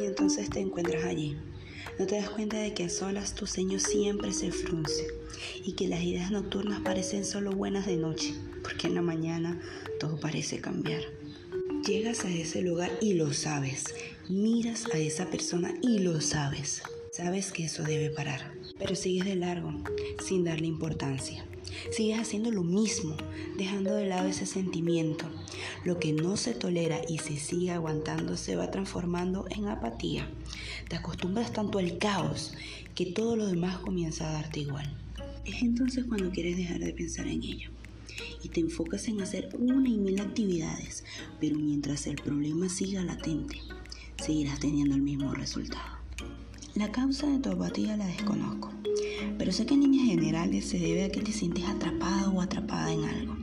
Y entonces te encuentras allí. No te das cuenta de que a solas tu ceño siempre se frunce y que las ideas nocturnas parecen solo buenas de noche, porque en la mañana todo parece cambiar. Llegas a ese lugar y lo sabes. Miras a esa persona y lo sabes. Sabes que eso debe parar, pero sigues de largo, sin darle importancia. Sigues haciendo lo mismo, dejando de lado ese sentimiento. Lo que no se tolera y se sigue aguantando se va transformando en apatía. Te acostumbras tanto al caos que todo lo demás comienza a darte igual. Es entonces cuando quieres dejar de pensar en ello y te enfocas en hacer una y mil actividades, pero mientras el problema siga latente, seguirás teniendo el mismo resultado. La causa de tu apatía la desconozco, pero sé que en líneas generales se debe a que te sientes atrapado o atrapada en algo,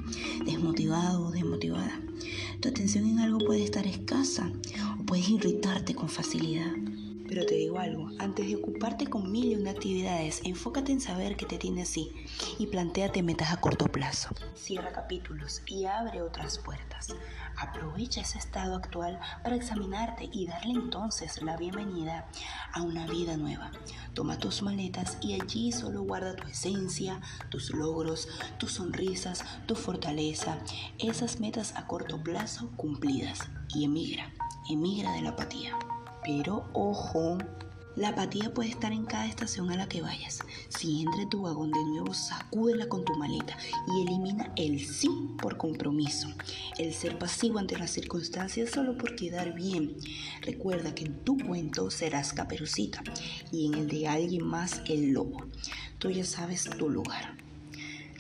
desmotivado o desmotivada. Tu atención en algo puede estar escasa o puedes irritarte con facilidad. Pero te digo algo, antes de ocuparte con mil y una actividades, enfócate en saber que te tiene así y planteate metas a corto plazo. Cierra capítulos y abre otras puertas. Aprovecha ese estado actual para examinarte y darle entonces la bienvenida a una vida nueva. Toma tus maletas y allí solo guarda tu esencia, tus logros, tus sonrisas, tu fortaleza, esas metas a corto plazo cumplidas y emigra, emigra de la apatía. Pero ojo, la apatía puede estar en cada estación a la que vayas. Si entra tu vagón de nuevo, sacúdela con tu maleta y elimina el sí por compromiso, el ser pasivo ante las circunstancias solo por quedar bien. Recuerda que en tu cuento serás caperucita y en el de alguien más el lobo. Tú ya sabes tu lugar.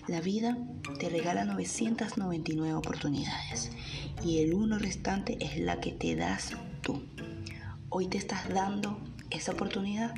La vida te regala 999 oportunidades y el uno restante es la que te das tú. Hoy te estás dando esa oportunidad.